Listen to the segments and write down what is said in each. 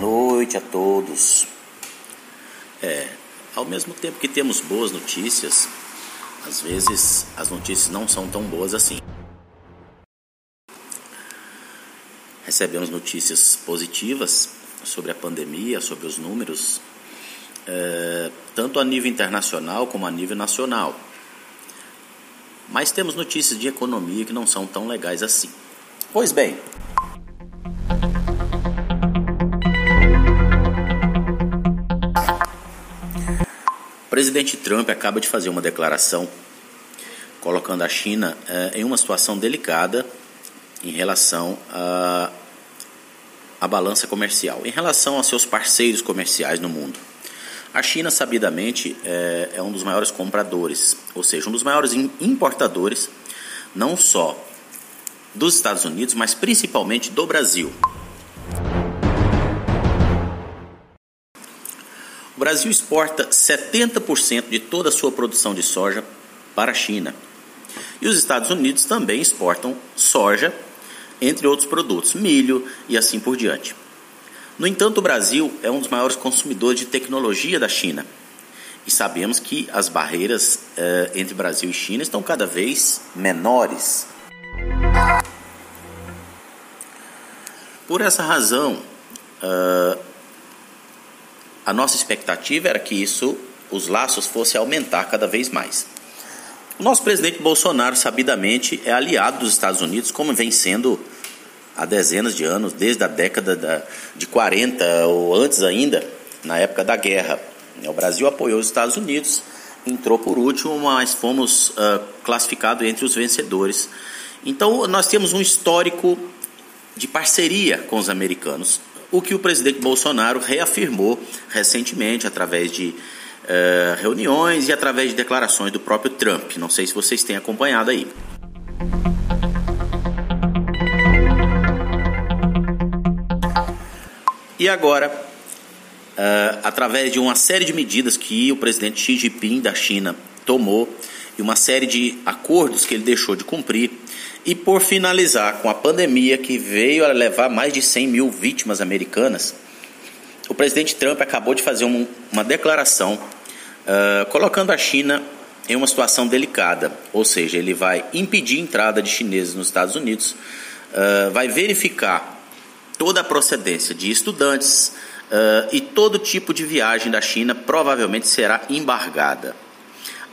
noite a todos. É, ao mesmo tempo que temos boas notícias, às vezes as notícias não são tão boas assim. Recebemos notícias positivas sobre a pandemia, sobre os números, é, tanto a nível internacional como a nível nacional. Mas temos notícias de economia que não são tão legais assim. Pois bem, presidente Trump acaba de fazer uma declaração colocando a China eh, em uma situação delicada em relação à, à balança comercial, em relação aos seus parceiros comerciais no mundo. A China, sabidamente, é, é um dos maiores compradores, ou seja, um dos maiores importadores, não só dos Estados Unidos, mas principalmente do Brasil. O Brasil exporta 70% de toda a sua produção de soja para a China. E os Estados Unidos também exportam soja, entre outros produtos, milho e assim por diante. No entanto, o Brasil é um dos maiores consumidores de tecnologia da China. E sabemos que as barreiras eh, entre Brasil e China estão cada vez menores. Por essa razão, uh, a nossa expectativa era que isso, os laços fossem aumentar cada vez mais. O nosso presidente Bolsonaro, sabidamente, é aliado dos Estados Unidos, como vem sendo há dezenas de anos, desde a década de 40 ou antes ainda, na época da guerra. O Brasil apoiou os Estados Unidos, entrou por último, mas fomos uh, classificados entre os vencedores. Então, nós temos um histórico de parceria com os americanos o que o presidente Bolsonaro reafirmou recentemente através de uh, reuniões e através de declarações do próprio Trump. Não sei se vocês têm acompanhado aí. E agora, uh, através de uma série de medidas que o presidente Xi Jinping da China tomou e uma série de acordos que ele deixou de cumprir, e por finalizar com a pandemia que veio a levar mais de 100 mil vítimas americanas, o presidente Trump acabou de fazer um, uma declaração uh, colocando a China em uma situação delicada, ou seja, ele vai impedir a entrada de chineses nos Estados Unidos, uh, vai verificar toda a procedência de estudantes uh, e todo tipo de viagem da China provavelmente será embargada.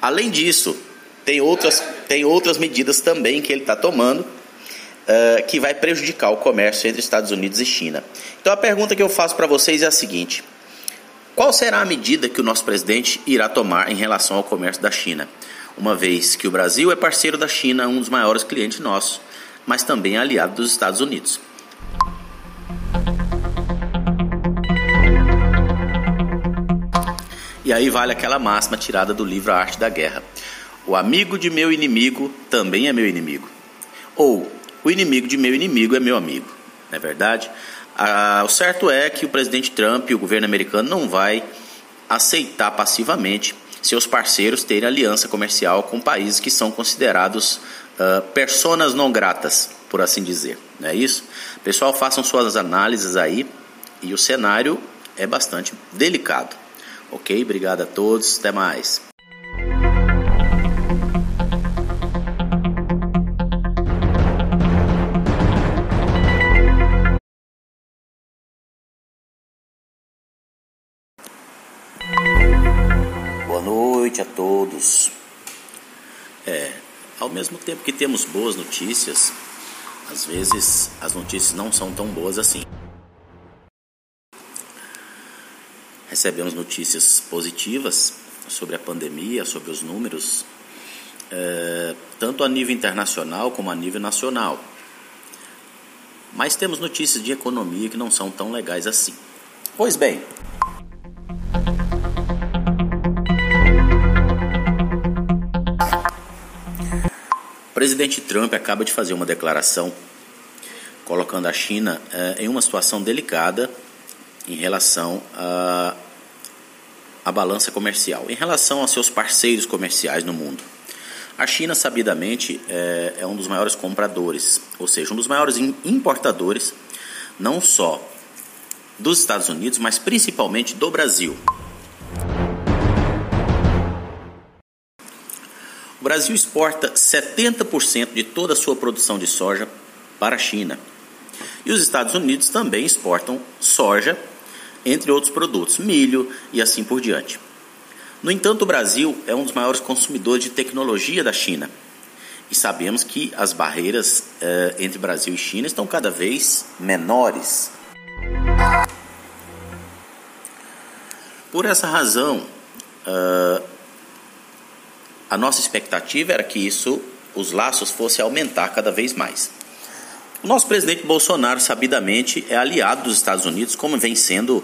Além disso, tem outras, tem outras medidas também que ele está tomando uh, que vai prejudicar o comércio entre Estados Unidos e China. Então a pergunta que eu faço para vocês é a seguinte: qual será a medida que o nosso presidente irá tomar em relação ao comércio da China? Uma vez que o Brasil é parceiro da China, um dos maiores clientes nossos, mas também aliado dos Estados Unidos. E aí vale aquela máxima tirada do livro A Arte da Guerra. O amigo de meu inimigo também é meu inimigo. Ou o inimigo de meu inimigo é meu amigo. Não é verdade? Ah, o certo é que o presidente Trump e o governo americano não vai aceitar passivamente seus parceiros terem aliança comercial com países que são considerados uh, personas não gratas, por assim dizer. Não é isso? Pessoal, façam suas análises aí e o cenário é bastante delicado. Ok? Obrigado a todos. Até mais. Todos. É, ao mesmo tempo que temos boas notícias, às vezes as notícias não são tão boas assim. Recebemos notícias positivas sobre a pandemia, sobre os números, é, tanto a nível internacional como a nível nacional. Mas temos notícias de economia que não são tão legais assim. Pois bem, presidente Trump acaba de fazer uma declaração colocando a China eh, em uma situação delicada em relação à, à balança comercial, em relação aos seus parceiros comerciais no mundo. A China, sabidamente, é, é um dos maiores compradores, ou seja, um dos maiores importadores, não só dos Estados Unidos, mas principalmente do Brasil. Brasil exporta 70% de toda a sua produção de soja para a China. E os Estados Unidos também exportam soja, entre outros produtos, milho e assim por diante. No entanto, o Brasil é um dos maiores consumidores de tecnologia da China. E sabemos que as barreiras eh, entre Brasil e China estão cada vez menores. Por essa razão, uh, a nossa expectativa era que isso, os laços fossem aumentar cada vez mais. O nosso presidente Bolsonaro, sabidamente, é aliado dos Estados Unidos, como vem sendo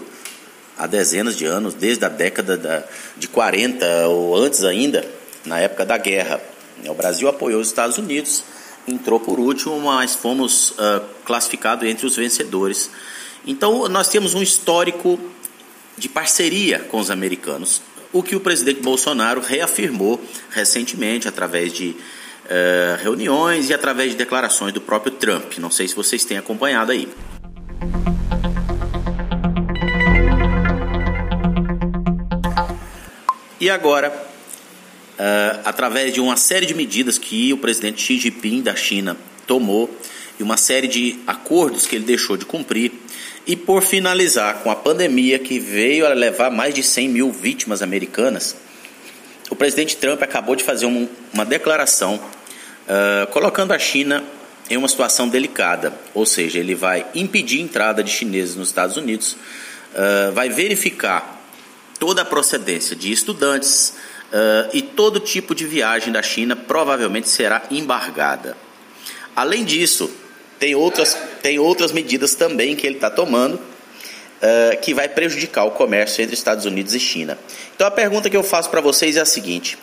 há dezenas de anos, desde a década da, de 40 ou antes ainda, na época da guerra. O Brasil apoiou os Estados Unidos, entrou por último, mas fomos uh, classificados entre os vencedores. Então, nós temos um histórico de parceria com os americanos, o que o presidente Bolsonaro reafirmou recentemente através de uh, reuniões e através de declarações do próprio Trump. Não sei se vocês têm acompanhado aí. E agora, uh, através de uma série de medidas que o presidente Xi Jinping da China tomou e uma série de acordos que ele deixou de cumprir, e por finalizar com a pandemia que veio a levar mais de 100 mil vítimas americanas, o presidente Trump acabou de fazer um, uma declaração uh, colocando a China em uma situação delicada, ou seja, ele vai impedir a entrada de chineses nos Estados Unidos, uh, vai verificar toda a procedência de estudantes uh, e todo tipo de viagem da China provavelmente será embargada. Além disso, tem outras, tem outras medidas também que ele está tomando uh, que vai prejudicar o comércio entre Estados Unidos e China. Então a pergunta que eu faço para vocês é a seguinte: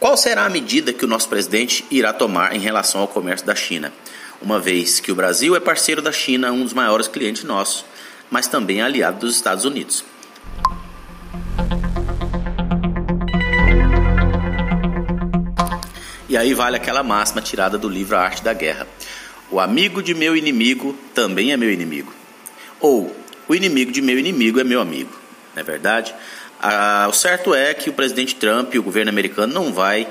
qual será a medida que o nosso presidente irá tomar em relação ao comércio da China? Uma vez que o Brasil é parceiro da China, um dos maiores clientes nossos, mas também aliado dos Estados Unidos. E aí vale aquela máxima tirada do livro A Arte da Guerra. O amigo de meu inimigo também é meu inimigo. Ou o inimigo de meu inimigo é meu amigo. Não é verdade? Ah, o certo é que o presidente Trump e o governo americano não vai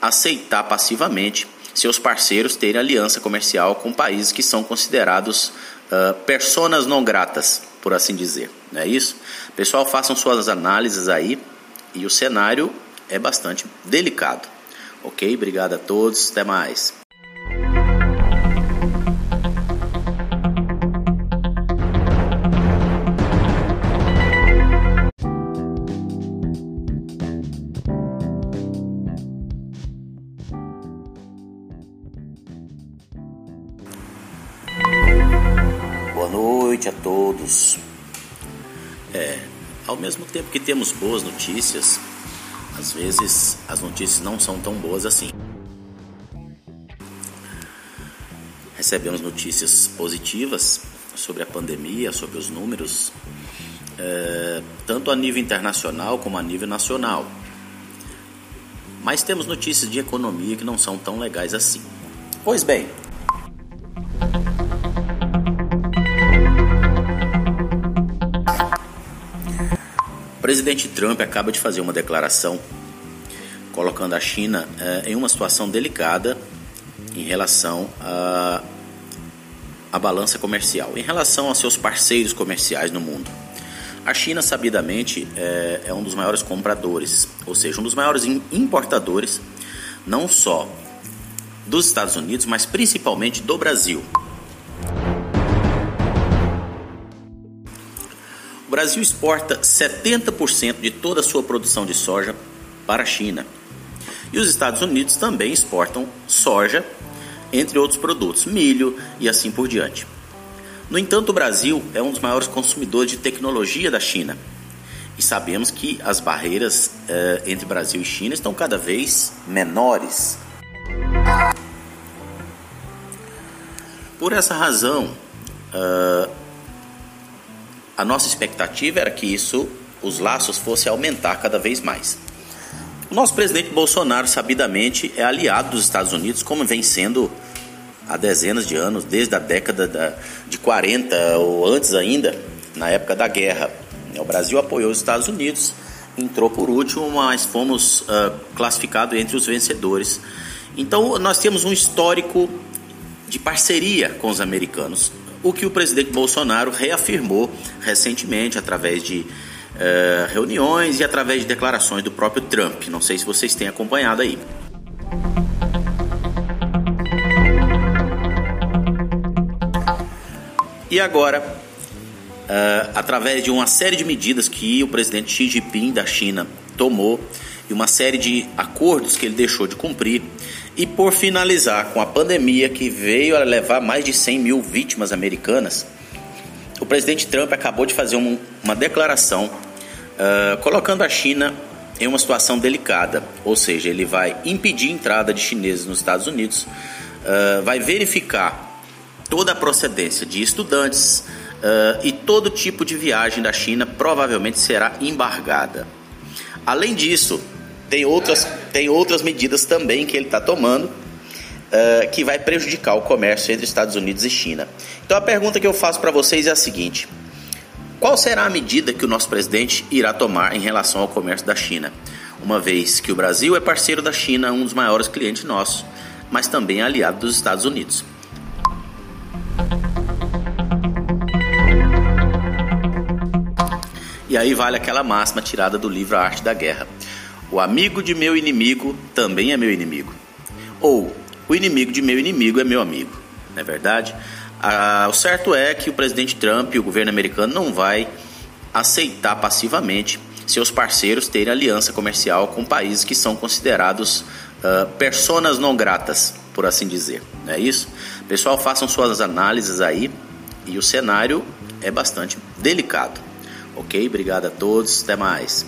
aceitar passivamente seus parceiros terem aliança comercial com países que são considerados uh, personas não gratas, por assim dizer. Não é isso? Pessoal, façam suas análises aí e o cenário é bastante delicado. Ok? Obrigado a todos. Até mais. Mesmo tempo que temos boas notícias, às vezes as notícias não são tão boas assim. Recebemos notícias positivas sobre a pandemia, sobre os números, é, tanto a nível internacional como a nível nacional. Mas temos notícias de economia que não são tão legais assim. Pois bem, presidente Trump acaba de fazer uma declaração colocando a China eh, em uma situação delicada em relação à a, a balança comercial, em relação aos seus parceiros comerciais no mundo. A China, sabidamente, é, é um dos maiores compradores, ou seja, um dos maiores importadores, não só dos Estados Unidos, mas principalmente do Brasil. O Brasil exporta 70% de toda a sua produção de soja para a China. E os Estados Unidos também exportam soja, entre outros produtos, milho e assim por diante. No entanto, o Brasil é um dos maiores consumidores de tecnologia da China. E sabemos que as barreiras eh, entre Brasil e China estão cada vez menores. Por essa razão, uh, a nossa expectativa era que isso, os laços fossem aumentar cada vez mais. O nosso presidente Bolsonaro, sabidamente, é aliado dos Estados Unidos, como vem sendo há dezenas de anos, desde a década da, de 40 ou antes ainda, na época da guerra. O Brasil apoiou os Estados Unidos, entrou por último, mas fomos uh, classificados entre os vencedores. Então nós temos um histórico de parceria com os americanos, o que o presidente Bolsonaro reafirmou recentemente através de uh, reuniões e através de declarações do próprio Trump. Não sei se vocês têm acompanhado aí. E agora, uh, através de uma série de medidas que o presidente Xi Jinping da China tomou e uma série de acordos que ele deixou de cumprir, e por finalizar com a pandemia que veio a levar mais de 100 mil vítimas americanas, o presidente Trump acabou de fazer um, uma declaração uh, colocando a China em uma situação delicada, ou seja, ele vai impedir a entrada de chineses nos Estados Unidos, uh, vai verificar toda a procedência de estudantes uh, e todo tipo de viagem da China provavelmente será embargada. Além disso, tem outras, tem outras medidas também que ele está tomando uh, que vai prejudicar o comércio entre Estados Unidos e China. Então a pergunta que eu faço para vocês é a seguinte: qual será a medida que o nosso presidente irá tomar em relação ao comércio da China? Uma vez que o Brasil é parceiro da China, um dos maiores clientes nossos, mas também aliado dos Estados Unidos. E aí vale aquela máxima tirada do livro A Arte da Guerra. O amigo de meu inimigo também é meu inimigo. Ou o inimigo de meu inimigo é meu amigo. Não é verdade? Ah, o certo é que o presidente Trump e o governo americano não vai aceitar passivamente seus parceiros terem aliança comercial com países que são considerados uh, personas não gratas, por assim dizer. Não é isso? Pessoal, façam suas análises aí e o cenário é bastante delicado. Ok? Obrigado a todos, até mais.